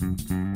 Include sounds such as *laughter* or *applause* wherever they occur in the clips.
Mm-hmm.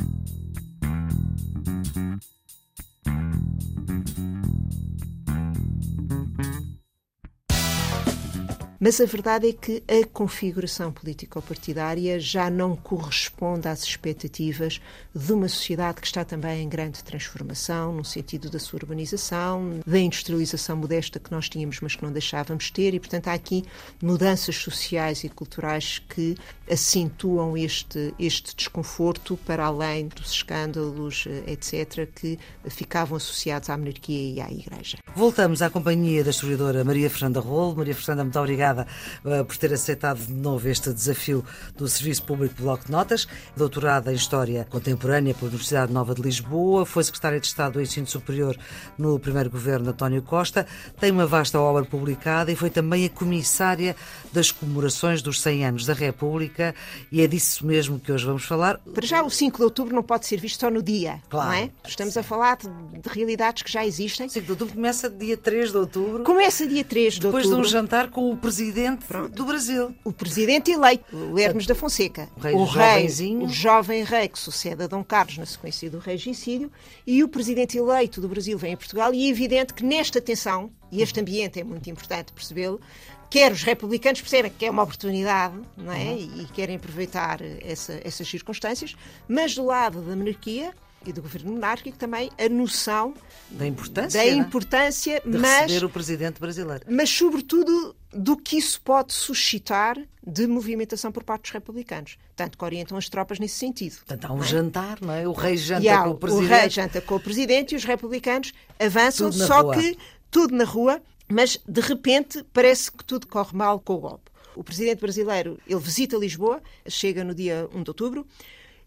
Mas a verdade é que a configuração político-partidária já não corresponde às expectativas de uma sociedade que está também em grande transformação, no sentido da sua urbanização, da industrialização modesta que nós tínhamos, mas que não deixávamos ter, e, portanto, há aqui mudanças sociais e culturais que acentuam este, este desconforto para além dos escândalos, eh, etc., que ficavam associados à monarquia e à Igreja. Voltamos à companhia da historiadora Maria Fernanda Rolo. Maria Fernanda, muito obrigada obrigada uh, por ter aceitado de novo este desafio do Serviço Público Bloco de Notas. Doutorada em História Contemporânea pela Universidade Nova de Lisboa, foi secretária de Estado do Ensino Superior no primeiro governo de António Costa, tem uma vasta obra publicada e foi também a comissária das comemorações dos 100 anos da República e é disso mesmo que hoje vamos falar. Para já, o 5 de outubro não pode ser visto só no dia, claro, não é? Estamos a falar de, de, realidades que já existem. 5 de outubro começa dia 3 de outubro. Começa dia 3 de Depois outubro. Depois de um jantar com o presidente presidente Pronto. do Brasil. O presidente eleito, o Hermes da Fonseca. O rei, o, rei o jovem rei que sucede a Dom Carlos na sequência do regicídio e o presidente eleito do Brasil vem a Portugal e é evidente que nesta tensão, e este ambiente é muito importante percebê-lo, quer os republicanos percebem que é uma oportunidade não é? Uhum. e querem aproveitar essa, essas circunstâncias, mas do lado da monarquia e do governo monárquico também a noção da importância, da importância de mas, receber o presidente brasileiro. Mas, sobretudo, do que isso pode suscitar de movimentação por parte dos republicanos. Tanto que orientam as tropas nesse sentido. Portanto, há um é? jantar, não é? O rei janta com o presidente. O rei janta com o presidente e os republicanos avançam, só rua. que tudo na rua, mas de repente parece que tudo corre mal com o golpe. O presidente brasileiro, ele visita Lisboa, chega no dia 1 de outubro,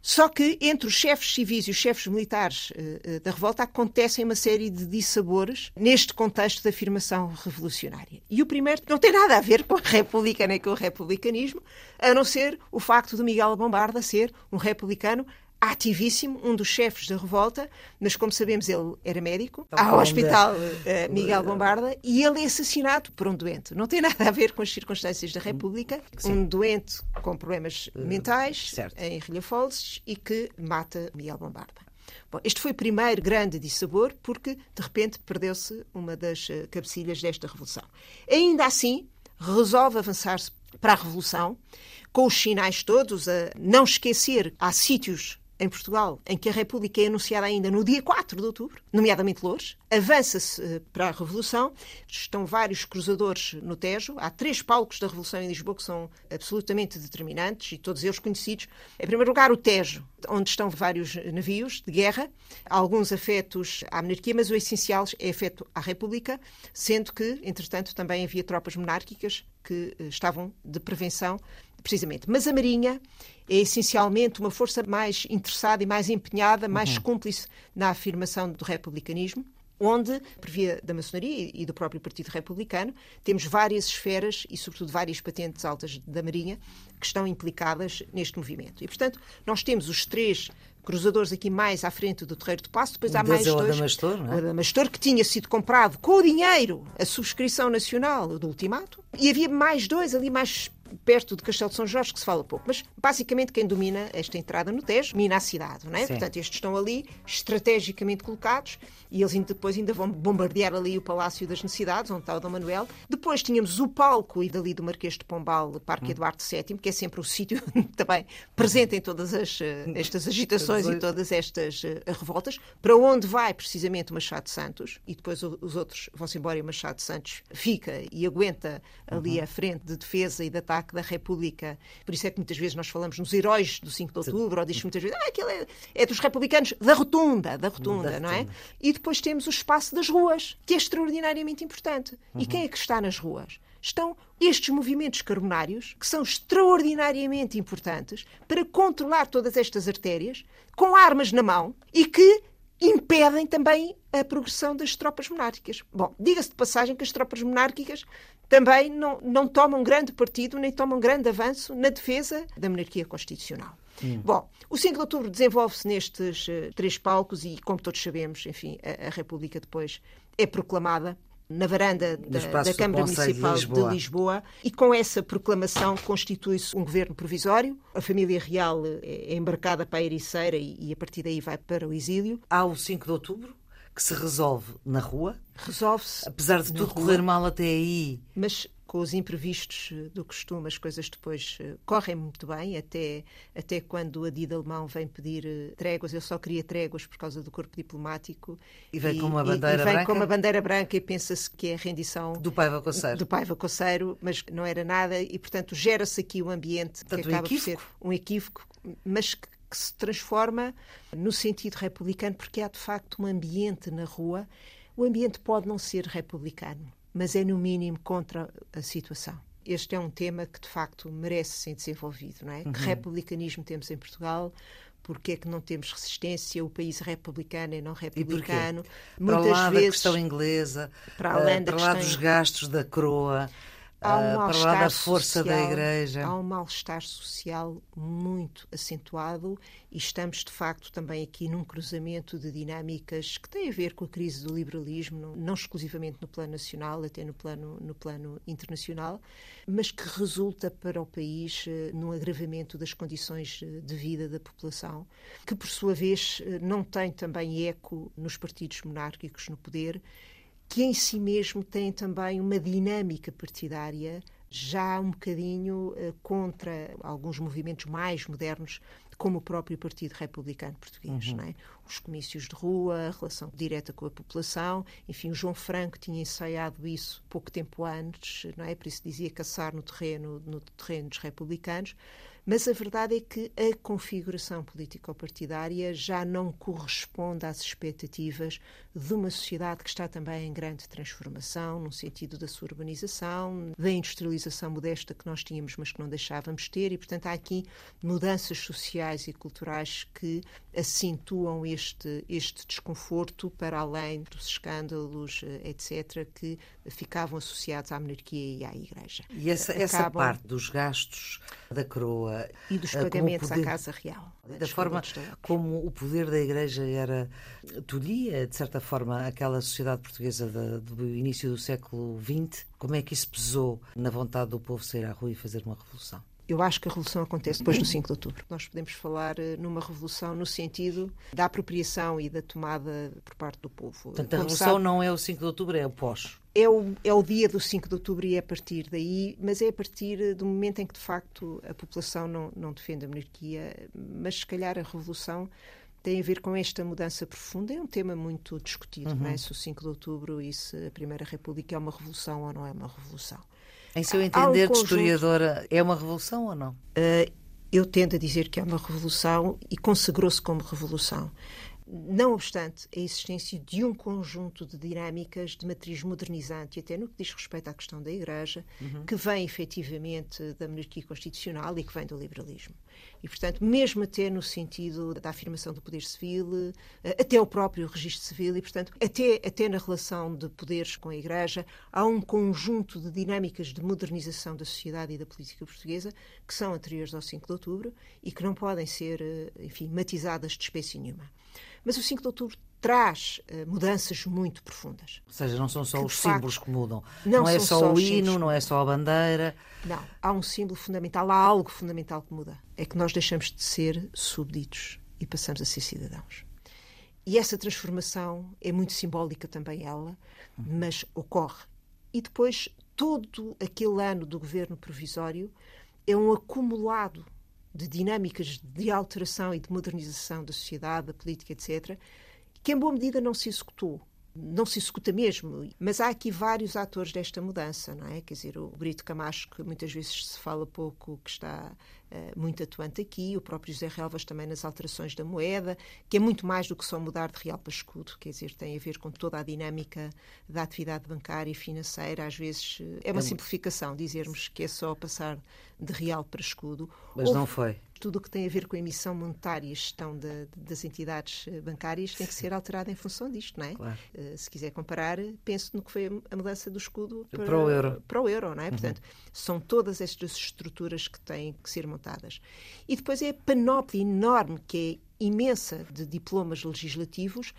só que entre os chefes civis e os chefes militares uh, da revolta acontecem uma série de dissabores neste contexto de afirmação revolucionária. E o primeiro não tem nada a ver com a República nem com o republicanismo, a não ser o facto de Miguel Bombarda ser um republicano ativíssimo, um dos chefes da revolta, mas como sabemos ele era médico, ao Hospital uh, Miguel Bombarda, e ele é assassinado por um doente. Não tem nada a ver com as circunstâncias da República. Sim. Um doente com problemas uh, mentais, certo. em Rilhafolses, e que mata Miguel Bombarda. Bom, este foi o primeiro grande dissabor, porque de repente perdeu-se uma das cabecilhas desta revolução. Ainda assim, resolve avançar-se para a revolução, com os sinais todos, a não esquecer, há sítios em Portugal, em que a República é anunciada ainda no dia 4 de outubro, nomeadamente Lourdes, avança-se eh, para a Revolução, estão vários cruzadores no Tejo, há três palcos da Revolução em Lisboa que são absolutamente determinantes e todos eles conhecidos. Em primeiro lugar, o Tejo, onde estão vários navios de guerra, alguns afetos à monarquia, mas o essencial é afeto à República, sendo que, entretanto, também havia tropas monárquicas que eh, estavam de prevenção precisamente. Mas a Marinha é essencialmente uma força mais interessada e mais empenhada, mais uhum. cúmplice na afirmação do republicanismo onde, por via da maçonaria e do próprio Partido Republicano, temos várias esferas e, sobretudo, várias patentes altas da Marinha que estão implicadas neste movimento. E, portanto, nós temos os três cruzadores aqui mais à frente do Terreiro de Passo, depois há mais é dois. O Adamastor, não é? O Adamastor, que tinha sido comprado com o dinheiro, a subscrição nacional do ultimato, e havia mais dois ali mais perto de Castelo de São Jorge, que se fala pouco. Mas, basicamente, quem domina esta entrada no Tejo, domina a cidade, não é? Sim. Portanto, estes estão ali estrategicamente colocados e eles depois ainda vão bombardear ali o Palácio das Necessidades, onde está o Dom Manuel. Depois tínhamos o palco e dali do Marquês de Pombal, Parque hum. Eduardo VII, que é sempre o sítio *laughs* também presente em todas as, eh, estas agitações e todas estas uh, revoltas, para onde vai precisamente o Machado Santos, e depois os outros vão-se embora e o Machado Santos fica e aguenta ali uhum. à frente de defesa e de ataque ataque da República. Por isso é que muitas vezes nós falamos nos heróis do 5 de outubro, ou diz muitas vezes, ah, aquele é, é, dos republicanos da rotunda, da rotunda, da não é? E depois temos o espaço das ruas, que é extraordinariamente importante. Uhum. E quem é que está nas ruas? Estão estes movimentos carbonários, que são extraordinariamente importantes para controlar todas estas artérias, com armas na mão e que impedem também a progressão das tropas monárquicas. Bom, diga-se de passagem que as tropas monárquicas também não, não tomam grande partido nem tomam grande avanço na defesa da monarquia constitucional. Hum. Bom, o 5 de outubro desenvolve-se nestes uh, três palcos e, como todos sabemos, enfim, a, a República depois é proclamada na varanda da, da Câmara Municipal de Lisboa. de Lisboa. e com essa proclamação constitui-se um governo provisório. A família real é embarcada para a Ericeira e, e a partir daí vai para o exílio. Há o 5 de outubro, que se resolve na rua. Resolve-se. Apesar de tudo rua, correr mal até aí. Mas com os imprevistos eh, do costume, as coisas depois uh, correm muito bem, até, até quando o Adida alemão vem pedir uh, tréguas, ele só queria tréguas por causa do corpo diplomático. E vem e, com uma bandeira e, e vem branca? com uma bandeira branca e pensa-se que é a rendição do Paiva Coceiro. Do Paiva Coceiro, mas não era nada e, portanto, gera-se aqui um ambiente Tanto que acaba um por ser um equívoco, mas que, que se transforma no sentido republicano, porque há de facto um ambiente na rua. O ambiente pode não ser republicano, mas é no mínimo contra a situação. Este é um tema que de facto merece ser desenvolvido, não é? Uhum. Que republicanismo temos em Portugal? Porque é que não temos resistência? O país é republicano e não republicano. E Muitas para lá vezes, da questão inglesa, para, além da para lá dos gastos da coroa, há um uh, para lá da força social, da Igreja. Há um mal-estar social muito acentuado e estamos, de facto, também aqui num cruzamento de dinâmicas que têm a ver com a crise do liberalismo, não exclusivamente no plano nacional, até no plano, no plano internacional, mas que resulta para o país uh, num agravamento das condições uh, de vida da população, que, por sua vez, não tem também eco nos partidos monárquicos no poder que em si mesmo tem também uma dinâmica partidária já um bocadinho uh, contra alguns movimentos mais modernos, como o próprio Partido Republicano Português. Uhum. É? Os comícios de rua, a relação direta com a população. Enfim, o João Franco tinha ensaiado isso pouco tempo antes, não é? por isso dizia caçar no terreno, no terreno dos republicanos. Mas a verdade é que a configuração político-partidária já não corresponde às expectativas de uma sociedade que está também em grande transformação, no sentido da sua urbanização, da industrialização modesta que nós tínhamos, mas que não deixávamos ter, e, portanto, há aqui mudanças sociais e culturais que acentuam este, este desconforto para além dos escândalos, eh, etc., que ficavam associados à monarquia e à Igreja. E essa, essa parte dos gastos da coroa e dos eh, pagamentos poder, à Casa Real. Da forma como o poder da Igreja era, tolhia, de certa forma, aquela sociedade portuguesa do início do século XX, como é que isso pesou na vontade do povo sair à rua e fazer uma revolução? Eu acho que a revolução acontece depois do 5 de outubro. Nós podemos falar eh, numa revolução no sentido da apropriação e da tomada por parte do povo. Portanto, a revolução sabe, não é o 5 de outubro, é o pós. É o, é o dia do 5 de outubro e é a partir daí, mas é a partir do momento em que, de facto, a população não, não defende a monarquia, mas se calhar a revolução tem a ver com esta mudança profunda. É um tema muito discutido, uhum. não é? Se o 5 de outubro e se a Primeira República é uma revolução ou não é uma revolução. Em seu entender, um de historiadora, é uma revolução ou não? Uh, eu tendo a dizer que é uma revolução e consagrou-se como revolução. Não obstante a existência de um conjunto de dinâmicas de matriz modernizante, e até no que diz respeito à questão da Igreja, uhum. que vem efetivamente da monarquia constitucional e que vem do liberalismo. E, portanto, mesmo até no sentido da afirmação do poder civil, eh, até o próprio registro civil, e, portanto, até, até na relação de poderes com a Igreja, há um conjunto de dinâmicas de modernização da sociedade e da política portuguesa que são anteriores ao 5 de outubro e que não podem ser, eh, enfim, matizadas de espécie nenhuma. Mas o 5 de outubro traz uh, mudanças muito profundas. Ou seja, não são só os símbolos facto, que mudam. Não, não é só, só o hino, não é só a bandeira. Não, há um símbolo fundamental, há algo fundamental que muda. É que nós deixamos de ser súbditos e passamos a ser cidadãos. E essa transformação é muito simbólica também ela, mas ocorre. E depois todo aquele ano do governo provisório é um acumulado de dinâmicas de alteração e de modernização da sociedade, da política, etc., que em boa medida não se executou não se executa mesmo. Mas há aqui vários atores desta mudança, não é? Quer dizer, o Brito Camacho, que muitas vezes se fala pouco, que está uh, muito atuante aqui, o próprio José Relvas também nas alterações da moeda, que é muito mais do que só mudar de real para escudo, quer dizer, tem a ver com toda a dinâmica da atividade bancária e financeira. Às vezes uh, é uma é... simplificação dizermos que é só passar de real para escudo. Mas Houve... não foi tudo o que tem a ver com a emissão monetária e gestão de, das entidades eh, bancárias tem que ser alterado em função disto, não é? Claro. Uh, se quiser comparar, pense no que foi a mudança do escudo para, para o euro. Para o euro, não é? Uhum. Portanto, são todas estas estruturas que têm que ser montadas. E depois é a panóplia enorme, que é imensa, de diplomas legislativos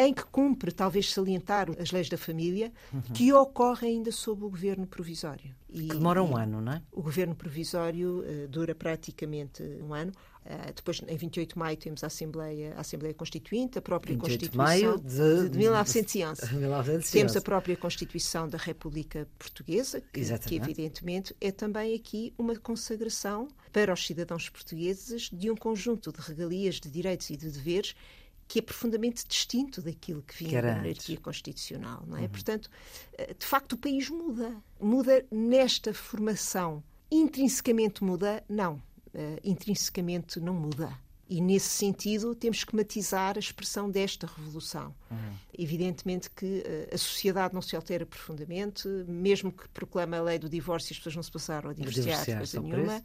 em que cumpre talvez salientar as leis da família, uhum. que ocorre ainda sob o governo provisório. E, que demora um ano, não é? O governo provisório uh, dura praticamente um ano. Uh, depois, em 28 de maio, temos a Assembleia, a Assembleia Constituinte, a própria Constituição de, maio de, de 1911. 1911. Temos a própria Constituição da República Portuguesa, que, que, evidentemente é também aqui uma consagração para os cidadãos portugueses de um conjunto de regalias, de direitos e de deveres que é profundamente distinto daquilo que vinha da monarquia constitucional, não é? Uhum. Portanto, eh, de facto, o país muda. Muda nesta formação. Intrinsecamente muda? Não. Uh, intrinsecamente não muda. E, nesse sentido, temos que matizar a expressão desta revolução. Uhum. Evidentemente que uh, a sociedade não se altera profundamente, mesmo que proclame a lei do divórcio, as pessoas não se passaram a divorciar, coisa nenhuma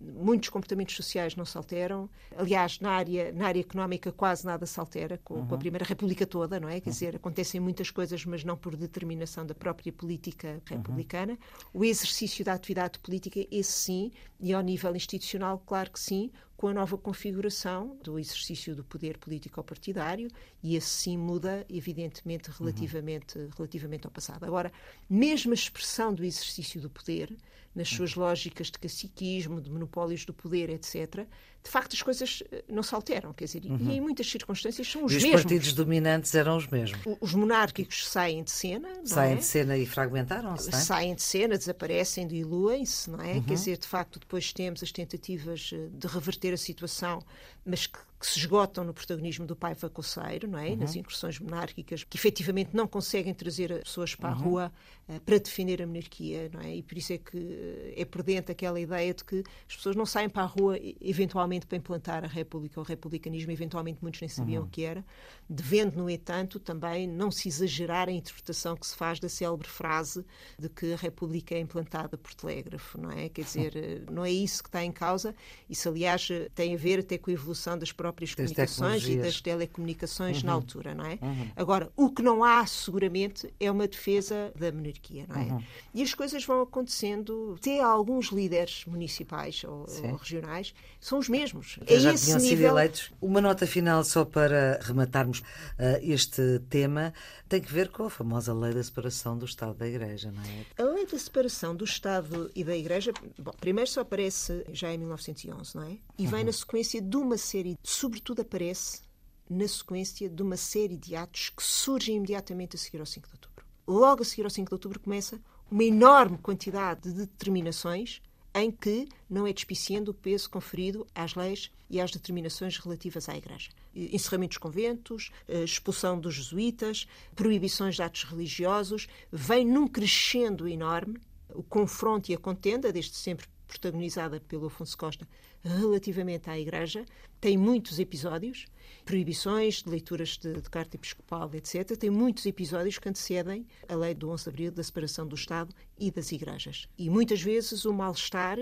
muitos comportamentos sociais não se alteram. Aliás, na área, na área económica quase nada se altera, com, uhum. com a uhum. Primeira República toda, não é? Quer uhum. dizer, acontecem muitas coisas, mas não por determinação da própria política uhum. republicana. Uhum. O exercício da atividade política, esse sim, e ao nível institucional, claro que sim, com a nova configuração do exercício do poder político-partidário, e esse sim muda, evidentemente, relativamente, uhum. relativamente ao passado. Agora, mesmo a expressão do exercício do poder, nas suas lógicas de caciquismo, de monopólios do poder, etc., de facto as coisas eh, não se alteram. Quer dizer, uhum. e em muitas circunstâncias são os, e os mesmos. Os partidos dominantes eram os mesmos. Os monárquicos saem de cena. Saem é? de cena e fragmentaram-se. É? Saem de cena, desaparecem, diluem-se, não é? Uhum. Quer dizer, de facto, depois temos as tentativas eh, de reverter a situação, mas que que se esgotam no protagonismo do pai facoceiro, não é? Uhum. Nas incursões monárquicas, que efetivamente não conseguem trazer as pessoas para uhum. a rua uh, para defender a monarquia, não é? E por isso é que uh, é prudente aquela ideia de que as pessoas não saem para a rua eventualmente para implantar a república ou o republicanismo, eventualmente muitos nem sabiam uhum. o que era, devendo, no entanto, também não se exagerar a interpretação que se faz da célebre frase de que a república é implantada por telégrafo, não é? Quer dizer, eh, não é isso que está em causa, isso aliás tem a ver até com a evolução das próprias próprias das comunicações e das telecomunicações uhum. na altura, não é? Uhum. Agora, o que não há, seguramente, é uma defesa da monarquia, não é? Uhum. E as coisas vão acontecendo. Até alguns líderes municipais ou, ou regionais são os mesmos. é já tinham nível... sido eleitos. Uma nota final só para rematarmos uh, este tema tem que ver com a famosa lei da separação do Estado da Igreja, não é? A lei da separação do Estado e da Igreja, bom, primeiro só aparece já em 1911, não é? E vem uhum. na sequência de uma série de sobretudo aparece na sequência de uma série de atos que surgem imediatamente a seguir ao 5 de outubro. Logo a seguir ao 5 de outubro começa uma enorme quantidade de determinações em que não é despiciando o peso conferido às leis e às determinações relativas à Igreja. Encerramento dos conventos, expulsão dos jesuítas, proibições de atos religiosos, vem num crescendo enorme o confronto e a contenda, desde sempre protagonizada pelo Afonso Costa, relativamente à Igreja, tem muitos episódios, proibições de leituras de, de, carta episcopal, etc. Tem muitos episódios que antecedem a lei do 11 de abril da separação do Estado e das igrejas. E muitas vezes o mal-estar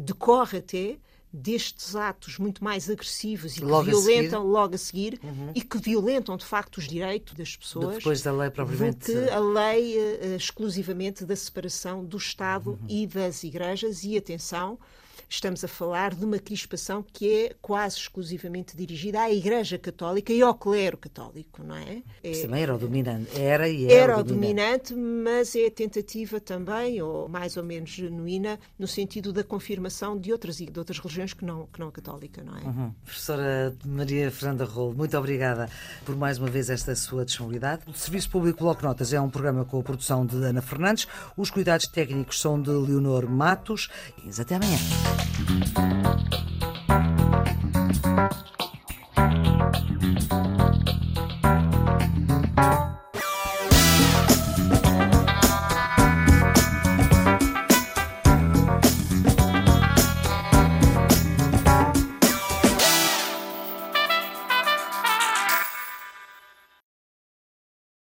decorre até destes atos muito mais agressivos e que logo violentam a logo a seguir uhum. e que violentam de facto os direitos das pessoas depois da lei propriamente do que a lei uh, exclusivamente da separação do Estado uhum. e das igrejas e atenção estamos a falar de uma crispação que é quase exclusivamente dirigida à Igreja Católica e ao clero católico, não é? é também era o dominante, era e era, era o dominante. mas é a tentativa também, ou mais ou menos genuína, no sentido da confirmação de outras, de outras religiões que não, que não a católica, não é? Uhum. Professora Maria Fernanda Rolo, muito obrigada por mais uma vez esta sua disponibilidade. O Serviço Público Bloco Notas é um programa com a produção de Ana Fernandes. Os cuidados técnicos são de Leonor Matos. Até amanhã. Música